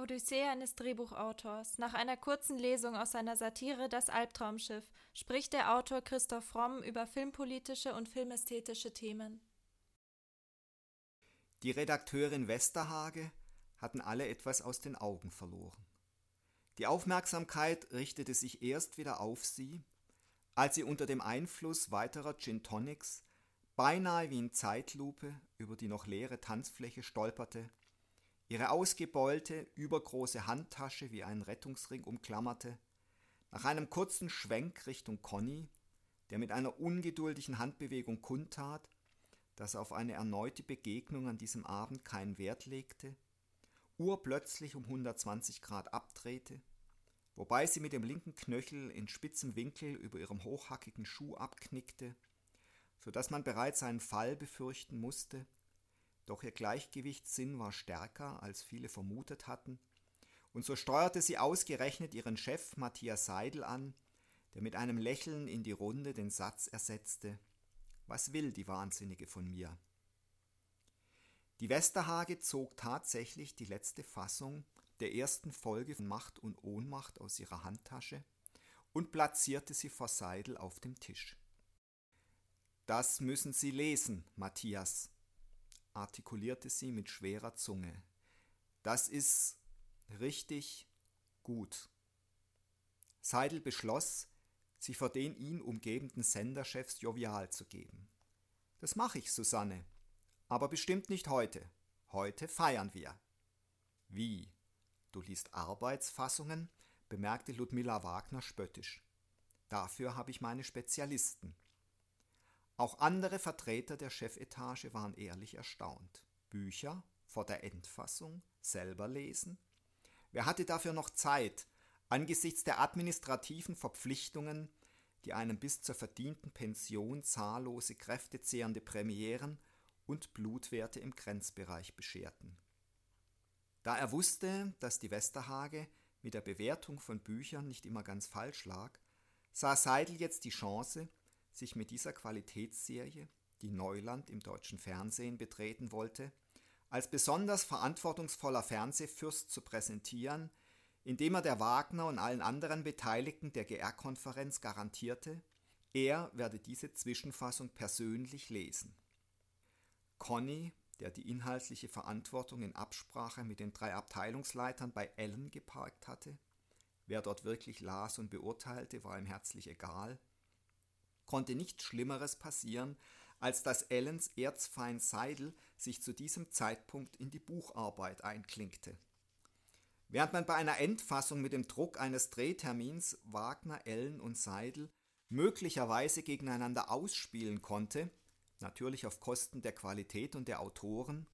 Odyssee eines Drehbuchautors. Nach einer kurzen Lesung aus seiner Satire Das Albtraumschiff spricht der Autor Christoph Romm über filmpolitische und filmästhetische Themen. Die Redakteurin Westerhage hatten alle etwas aus den Augen verloren. Die Aufmerksamkeit richtete sich erst wieder auf sie, als sie unter dem Einfluss weiterer Gin Tonics beinahe wie in Zeitlupe über die noch leere Tanzfläche stolperte ihre ausgebeulte, übergroße Handtasche wie einen Rettungsring umklammerte, nach einem kurzen Schwenk Richtung Conny, der mit einer ungeduldigen Handbewegung kundtat, dass er auf eine erneute Begegnung an diesem Abend keinen Wert legte, urplötzlich um 120 Grad abdrehte, wobei sie mit dem linken Knöchel in spitzem Winkel über ihrem hochhackigen Schuh abknickte, so dass man bereits einen Fall befürchten musste, doch ihr Gleichgewichtssinn war stärker, als viele vermutet hatten, und so steuerte sie ausgerechnet ihren Chef Matthias Seidel an, der mit einem Lächeln in die Runde den Satz ersetzte Was will die Wahnsinnige von mir? Die Westerhage zog tatsächlich die letzte Fassung der ersten Folge von Macht und Ohnmacht aus ihrer Handtasche und platzierte sie vor Seidel auf dem Tisch. Das müssen Sie lesen, Matthias, artikulierte sie mit schwerer Zunge. Das ist richtig gut. Seidel beschloss, sich vor den ihn umgebenden Senderchefs jovial zu geben. Das mache ich, Susanne. Aber bestimmt nicht heute. Heute feiern wir. Wie? Du liest Arbeitsfassungen? bemerkte Ludmilla Wagner spöttisch. Dafür habe ich meine Spezialisten. Auch andere Vertreter der Chefetage waren ehrlich erstaunt. Bücher vor der Endfassung selber lesen? Wer hatte dafür noch Zeit, angesichts der administrativen Verpflichtungen, die einem bis zur verdienten Pension zahllose kräftezehrende Premieren und Blutwerte im Grenzbereich bescherten? Da er wusste, dass die Westerhage mit der Bewertung von Büchern nicht immer ganz falsch lag, sah Seidel jetzt die Chance, sich mit dieser Qualitätsserie, die Neuland im deutschen Fernsehen betreten wollte, als besonders verantwortungsvoller Fernsehfürst zu präsentieren, indem er der Wagner und allen anderen Beteiligten der GR-Konferenz garantierte, er werde diese Zwischenfassung persönlich lesen. Conny, der die inhaltliche Verantwortung in Absprache mit den drei Abteilungsleitern bei Ellen geparkt hatte, wer dort wirklich las und beurteilte, war ihm herzlich egal, konnte nichts Schlimmeres passieren, als dass Ellens Erzfeind Seidel sich zu diesem Zeitpunkt in die Bucharbeit einklinkte. Während man bei einer Endfassung mit dem Druck eines Drehtermins Wagner, Ellen und Seidel möglicherweise gegeneinander ausspielen konnte, natürlich auf Kosten der Qualität und der Autoren,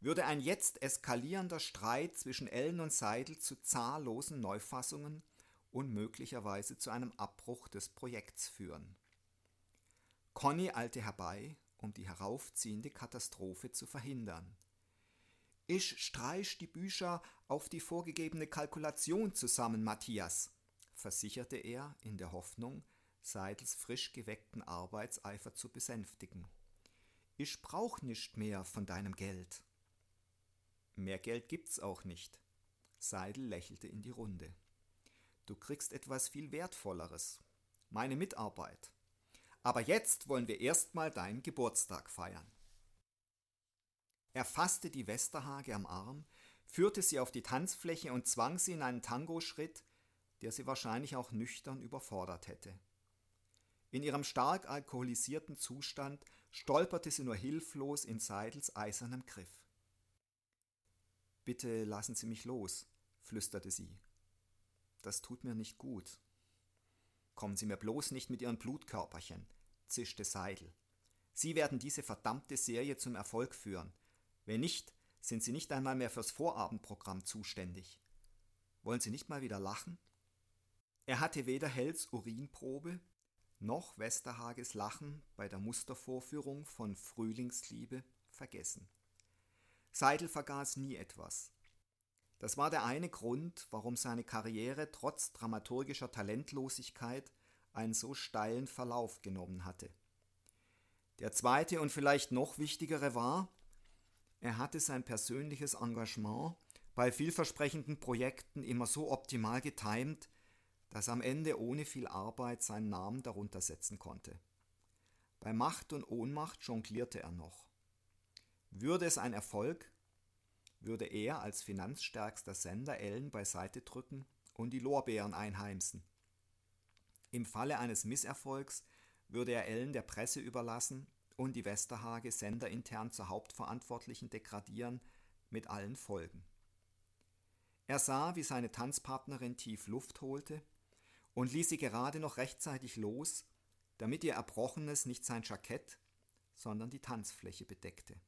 würde ein jetzt eskalierender Streit zwischen Ellen und Seidel zu zahllosen Neufassungen und möglicherweise zu einem Abbruch des Projekts führen. Conny eilte herbei, um die heraufziehende Katastrophe zu verhindern. Ich streich die Bücher auf die vorgegebene Kalkulation zusammen, Matthias, versicherte er in der Hoffnung, Seidels frisch geweckten Arbeitseifer zu besänftigen. Ich brauch nicht mehr von deinem Geld. Mehr Geld gibt's auch nicht. Seidel lächelte in die Runde. Du kriegst etwas viel Wertvolleres. Meine Mitarbeit. Aber jetzt wollen wir erstmal deinen Geburtstag feiern. Er fasste die Westerhage am Arm, führte sie auf die Tanzfläche und zwang sie in einen Tango-Schritt, der sie wahrscheinlich auch nüchtern überfordert hätte. In ihrem stark alkoholisierten Zustand stolperte sie nur hilflos in Seidels eisernem Griff. Bitte lassen Sie mich los, flüsterte sie. Das tut mir nicht gut. Kommen Sie mir bloß nicht mit Ihren Blutkörperchen, zischte Seidel. Sie werden diese verdammte Serie zum Erfolg führen. Wenn nicht, sind Sie nicht einmal mehr fürs Vorabendprogramm zuständig. Wollen Sie nicht mal wieder lachen? Er hatte weder Hells Urinprobe noch Westerhages Lachen bei der Mustervorführung von Frühlingsliebe vergessen. Seidel vergaß nie etwas. Das war der eine Grund, warum seine Karriere trotz dramaturgischer Talentlosigkeit einen so steilen Verlauf genommen hatte. Der zweite und vielleicht noch wichtigere war, er hatte sein persönliches Engagement bei vielversprechenden Projekten immer so optimal getimt, dass am Ende ohne viel Arbeit seinen Namen darunter setzen konnte. Bei Macht und Ohnmacht jonglierte er noch. Würde es ein Erfolg, würde er als finanzstärkster Sender Ellen beiseite drücken und die Lorbeeren einheimsen. Im Falle eines Misserfolgs würde er Ellen der Presse überlassen und die Westerhage senderintern zur Hauptverantwortlichen degradieren, mit allen Folgen. Er sah, wie seine Tanzpartnerin tief Luft holte und ließ sie gerade noch rechtzeitig los, damit ihr Erbrochenes nicht sein Jackett, sondern die Tanzfläche bedeckte.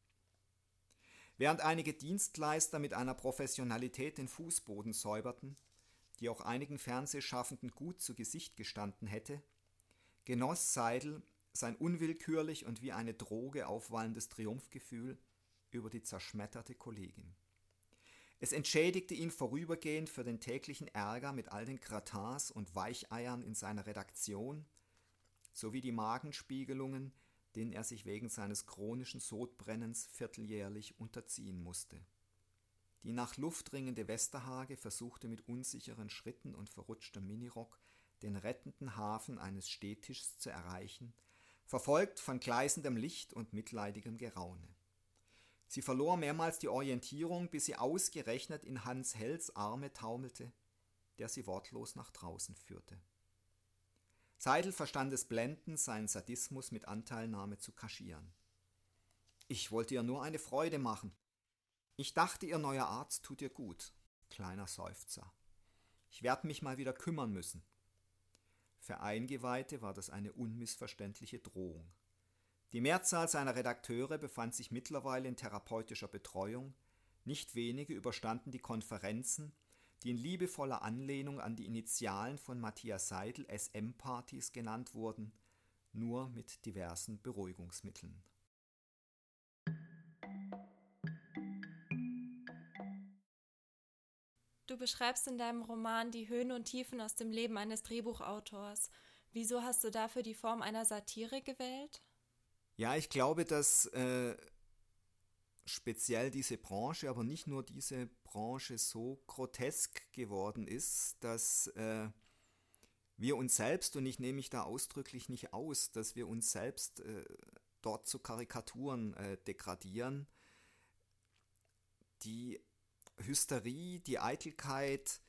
Während einige Dienstleister mit einer Professionalität den Fußboden säuberten, die auch einigen Fernsehschaffenden gut zu Gesicht gestanden hätte, genoss Seidel sein unwillkürlich und wie eine Droge aufwallendes Triumphgefühl über die zerschmetterte Kollegin. Es entschädigte ihn vorübergehend für den täglichen Ärger mit all den Gratins und Weicheiern in seiner Redaktion sowie die Magenspiegelungen, denen er sich wegen seines chronischen Sodbrennens vierteljährlich unterziehen musste. Die nach Luft ringende Westerhage versuchte mit unsicheren Schritten und verrutschtem Minirock den rettenden Hafen eines Stehtischs zu erreichen, verfolgt von gleißendem Licht und mitleidigem Geraune. Sie verlor mehrmals die Orientierung, bis sie ausgerechnet in Hans Hells Arme taumelte, der sie wortlos nach draußen führte. Seidel verstand es blendend, seinen Sadismus mit Anteilnahme zu kaschieren. Ich wollte ihr nur eine Freude machen. Ich dachte, ihr neuer Arzt tut ihr gut. Kleiner Seufzer. Ich werde mich mal wieder kümmern müssen. Für Eingeweihte war das eine unmissverständliche Drohung. Die Mehrzahl seiner Redakteure befand sich mittlerweile in therapeutischer Betreuung, nicht wenige überstanden die Konferenzen, die in liebevoller Anlehnung an die Initialen von Matthias Seidel SM-Partys genannt wurden, nur mit diversen Beruhigungsmitteln. Du beschreibst in deinem Roman die Höhen und Tiefen aus dem Leben eines Drehbuchautors. Wieso hast du dafür die Form einer Satire gewählt? Ja, ich glaube, dass äh, speziell diese Branche, aber nicht nur diese Branche so grotesk geworden ist, dass äh, wir uns selbst, und ich nehme mich da ausdrücklich nicht aus, dass wir uns selbst äh, dort zu Karikaturen äh, degradieren, die Hysterie, die Eitelkeit,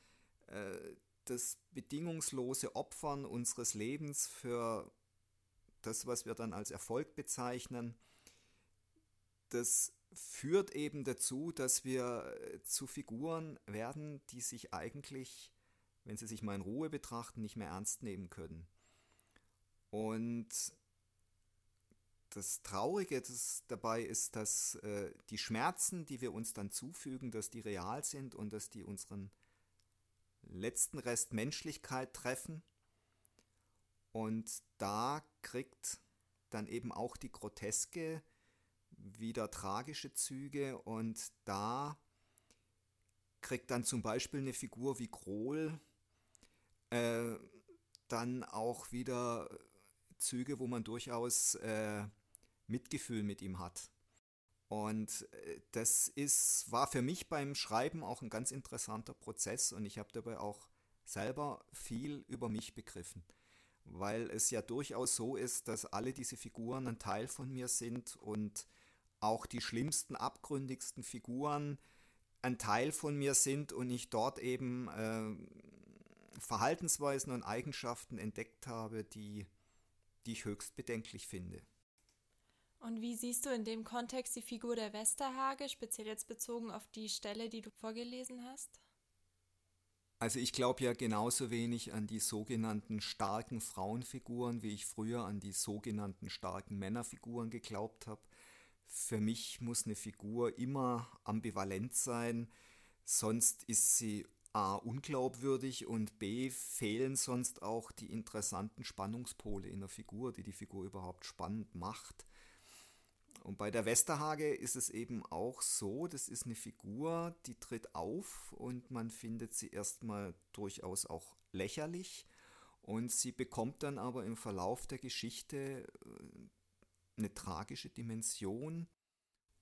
äh, das bedingungslose Opfern unseres Lebens für das, was wir dann als Erfolg bezeichnen, das führt eben dazu, dass wir äh, zu Figuren werden, die sich eigentlich, wenn sie sich mal in Ruhe betrachten, nicht mehr ernst nehmen können. Und das Traurige das dabei ist, dass äh, die Schmerzen, die wir uns dann zufügen, dass die real sind und dass die unseren letzten Rest Menschlichkeit treffen. Und da kriegt dann eben auch die Groteske wieder tragische Züge und da kriegt dann zum Beispiel eine Figur wie Krohl äh, dann auch wieder Züge, wo man durchaus äh, Mitgefühl mit ihm hat. Und äh, das ist, war für mich beim Schreiben auch ein ganz interessanter Prozess und ich habe dabei auch selber viel über mich begriffen, weil es ja durchaus so ist, dass alle diese Figuren ein Teil von mir sind und auch die schlimmsten, abgründigsten Figuren ein Teil von mir sind und ich dort eben äh, Verhaltensweisen und Eigenschaften entdeckt habe, die, die ich höchst bedenklich finde. Und wie siehst du in dem Kontext die Figur der Westerhage, speziell jetzt bezogen auf die Stelle, die du vorgelesen hast? Also ich glaube ja genauso wenig an die sogenannten starken Frauenfiguren, wie ich früher an die sogenannten starken Männerfiguren geglaubt habe. Für mich muss eine Figur immer ambivalent sein, sonst ist sie a unglaubwürdig und b fehlen sonst auch die interessanten Spannungspole in der Figur, die die Figur überhaupt spannend macht. Und bei der Westerhage ist es eben auch so, das ist eine Figur, die tritt auf und man findet sie erstmal durchaus auch lächerlich und sie bekommt dann aber im Verlauf der Geschichte äh, eine tragische Dimension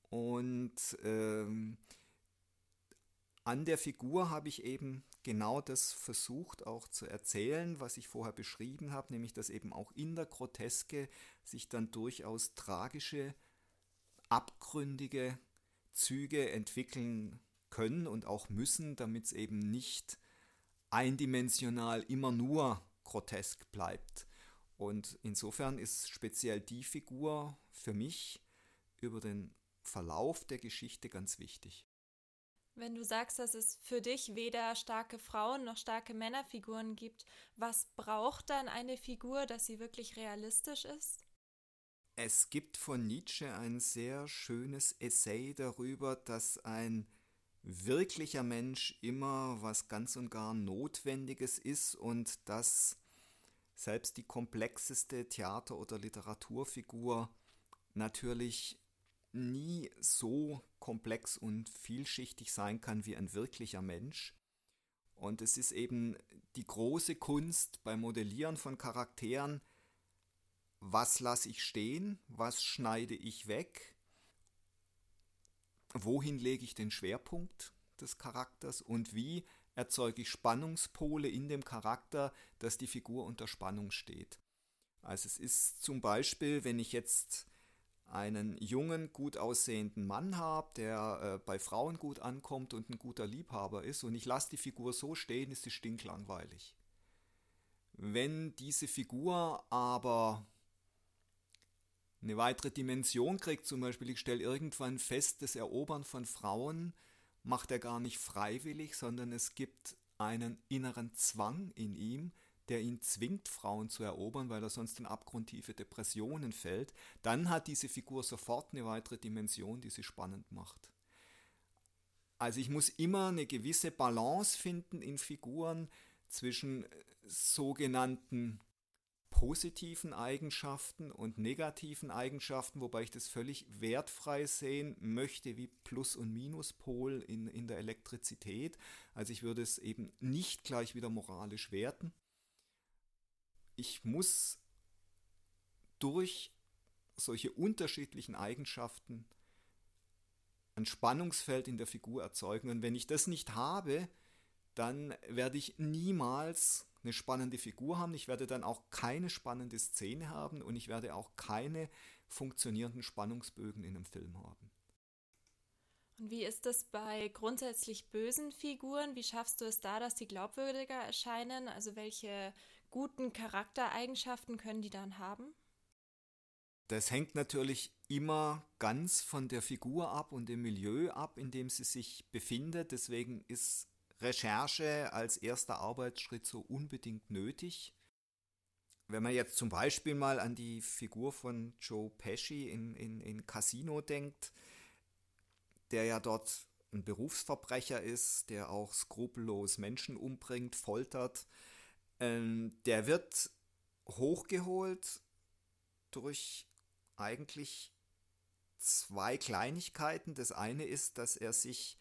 und ähm, an der Figur habe ich eben genau das versucht auch zu erzählen, was ich vorher beschrieben habe, nämlich dass eben auch in der Groteske sich dann durchaus tragische, abgründige Züge entwickeln können und auch müssen, damit es eben nicht eindimensional immer nur grotesk bleibt. Und insofern ist speziell die Figur für mich über den Verlauf der Geschichte ganz wichtig. Wenn du sagst, dass es für dich weder starke Frauen noch starke Männerfiguren gibt, was braucht dann eine Figur, dass sie wirklich realistisch ist? Es gibt von Nietzsche ein sehr schönes Essay darüber, dass ein wirklicher Mensch immer was ganz und gar Notwendiges ist und dass selbst die komplexeste Theater- oder Literaturfigur natürlich nie so komplex und vielschichtig sein kann wie ein wirklicher Mensch. Und es ist eben die große Kunst beim Modellieren von Charakteren, was lasse ich stehen, was schneide ich weg, wohin lege ich den Schwerpunkt des Charakters und wie erzeuge ich Spannungspole in dem Charakter, dass die Figur unter Spannung steht. Also es ist zum Beispiel, wenn ich jetzt einen jungen, gut aussehenden Mann habe, der äh, bei Frauen gut ankommt und ein guter Liebhaber ist und ich lasse die Figur so stehen, ist sie stinklangweilig. Wenn diese Figur aber eine weitere Dimension kriegt, zum Beispiel ich stelle irgendwann fest, das Erobern von Frauen macht er gar nicht freiwillig, sondern es gibt einen inneren Zwang in ihm, der ihn zwingt, Frauen zu erobern, weil er sonst in abgrundtiefe Depressionen fällt, dann hat diese Figur sofort eine weitere Dimension, die sie spannend macht. Also ich muss immer eine gewisse Balance finden in Figuren zwischen sogenannten positiven Eigenschaften und negativen Eigenschaften, wobei ich das völlig wertfrei sehen möchte wie Plus- und Minuspol in, in der Elektrizität. Also ich würde es eben nicht gleich wieder moralisch werten. Ich muss durch solche unterschiedlichen Eigenschaften ein Spannungsfeld in der Figur erzeugen. Und wenn ich das nicht habe, dann werde ich niemals eine spannende Figur haben, ich werde dann auch keine spannende Szene haben und ich werde auch keine funktionierenden Spannungsbögen in einem Film haben. Und wie ist das bei grundsätzlich bösen Figuren? Wie schaffst du es da, dass die glaubwürdiger erscheinen? Also welche guten Charaktereigenschaften können die dann haben? Das hängt natürlich immer ganz von der Figur ab und dem Milieu ab, in dem sie sich befindet. Deswegen ist Recherche als erster Arbeitsschritt so unbedingt nötig. Wenn man jetzt zum Beispiel mal an die Figur von Joe Pesci in, in, in Casino denkt, der ja dort ein Berufsverbrecher ist, der auch skrupellos Menschen umbringt, foltert, ähm, der wird hochgeholt durch eigentlich zwei Kleinigkeiten. Das eine ist, dass er sich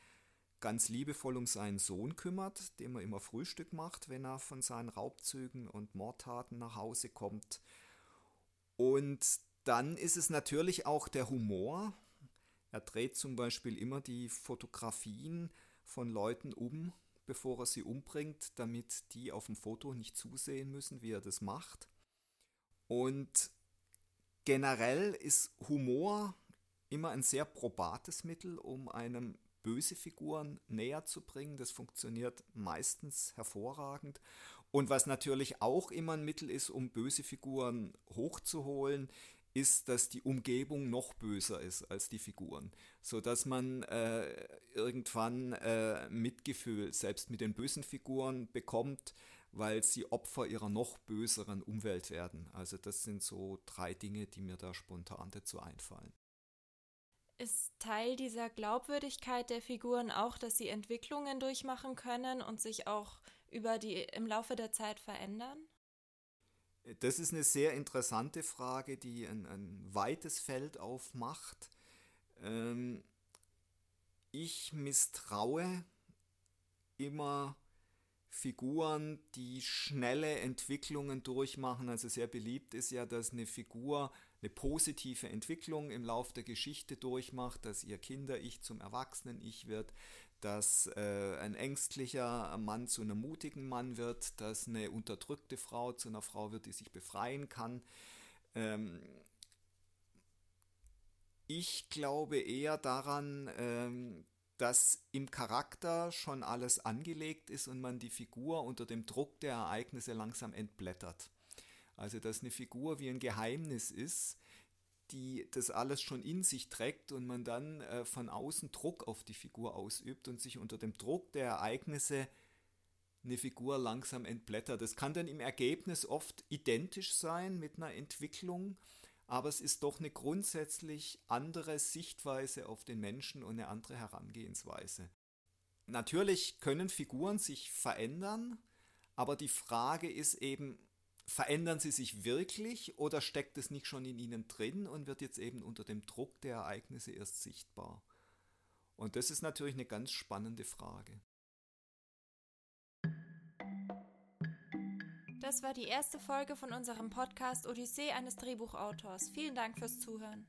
ganz liebevoll um seinen Sohn kümmert, dem er immer Frühstück macht, wenn er von seinen Raubzügen und Mordtaten nach Hause kommt. Und dann ist es natürlich auch der Humor. Er dreht zum Beispiel immer die Fotografien von Leuten um, bevor er sie umbringt, damit die auf dem Foto nicht zusehen müssen, wie er das macht. Und generell ist Humor immer ein sehr probates Mittel, um einem böse Figuren näher zu bringen. Das funktioniert meistens hervorragend. Und was natürlich auch immer ein Mittel ist, um böse Figuren hochzuholen, ist, dass die Umgebung noch böser ist als die Figuren, so dass man äh, irgendwann äh, Mitgefühl selbst mit den bösen Figuren bekommt, weil sie Opfer ihrer noch böseren Umwelt werden. Also das sind so drei Dinge, die mir da spontan dazu einfallen. Ist Teil dieser Glaubwürdigkeit der Figuren auch, dass sie Entwicklungen durchmachen können und sich auch über die im Laufe der Zeit verändern? Das ist eine sehr interessante Frage, die ein, ein weites Feld aufmacht. Ähm, ich misstraue immer Figuren, die schnelle Entwicklungen durchmachen. Also sehr beliebt ist ja, dass eine Figur eine positive Entwicklung im Lauf der Geschichte durchmacht, dass ihr Kinder-Ich zum Erwachsenen-Ich wird, dass äh, ein ängstlicher Mann zu einem mutigen Mann wird, dass eine unterdrückte Frau zu einer Frau wird, die sich befreien kann. Ähm, ich glaube eher daran, ähm, dass im Charakter schon alles angelegt ist und man die Figur unter dem Druck der Ereignisse langsam entblättert. Also dass eine Figur wie ein Geheimnis ist, die das alles schon in sich trägt und man dann äh, von außen Druck auf die Figur ausübt und sich unter dem Druck der Ereignisse eine Figur langsam entblättert. Das kann dann im Ergebnis oft identisch sein mit einer Entwicklung, aber es ist doch eine grundsätzlich andere Sichtweise auf den Menschen und eine andere Herangehensweise. Natürlich können Figuren sich verändern, aber die Frage ist eben, verändern sie sich wirklich oder steckt es nicht schon in ihnen drin und wird jetzt eben unter dem Druck der Ereignisse erst sichtbar? Und das ist natürlich eine ganz spannende Frage. Das war die erste Folge von unserem Podcast Odyssee eines Drehbuchautors. Vielen Dank fürs Zuhören.